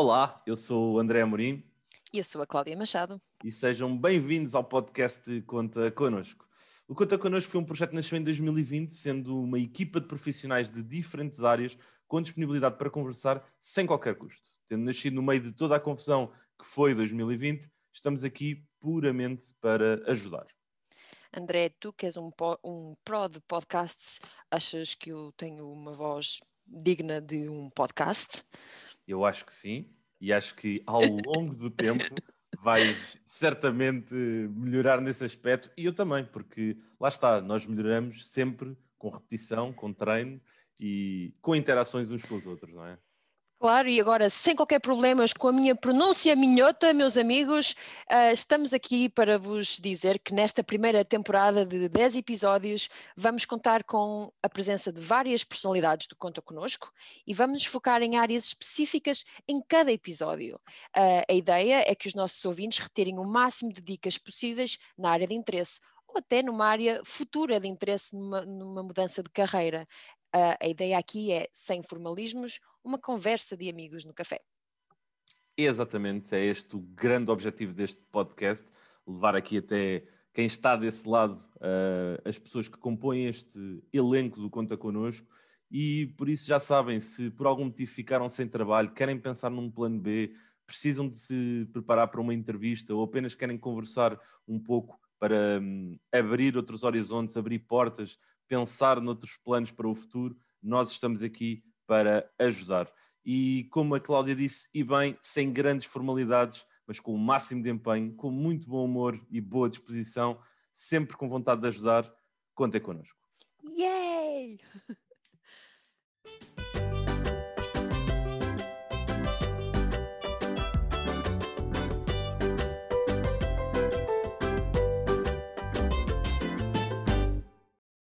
Olá, eu sou o André Amorim. E eu sou a Cláudia Machado. E sejam bem-vindos ao podcast Conta Connosco. O Conta Connosco foi um projeto que nasceu em 2020, sendo uma equipa de profissionais de diferentes áreas com disponibilidade para conversar sem qualquer custo. Tendo nascido no meio de toda a confusão que foi 2020, estamos aqui puramente para ajudar. André, tu que és um, um pro de podcasts, achas que eu tenho uma voz digna de um podcast? Eu acho que sim, e acho que ao longo do tempo vais certamente melhorar nesse aspecto, e eu também, porque lá está, nós melhoramos sempre com repetição, com treino e com interações uns com os outros, não é? Claro, e agora, sem qualquer problemas, com a minha pronúncia minhota, meus amigos, uh, estamos aqui para vos dizer que nesta primeira temporada de 10 episódios vamos contar com a presença de várias personalidades do Conta Conosco e vamos nos focar em áreas específicas em cada episódio. Uh, a ideia é que os nossos ouvintes reterem o máximo de dicas possíveis na área de interesse ou até numa área futura de interesse numa, numa mudança de carreira. Uh, a ideia aqui é, sem formalismos, uma conversa de amigos no café. Exatamente, é este o grande objetivo deste podcast, levar aqui até quem está desse lado, uh, as pessoas que compõem este elenco do Conta Connosco, e por isso já sabem, se por algum motivo ficaram sem trabalho, querem pensar num plano B, precisam de se preparar para uma entrevista ou apenas querem conversar um pouco para um, abrir outros horizontes, abrir portas, pensar noutros planos para o futuro, nós estamos aqui para ajudar. E como a Cláudia disse, e bem, sem grandes formalidades, mas com o máximo de empenho, com muito bom humor e boa disposição, sempre com vontade de ajudar, contem connosco. Yay!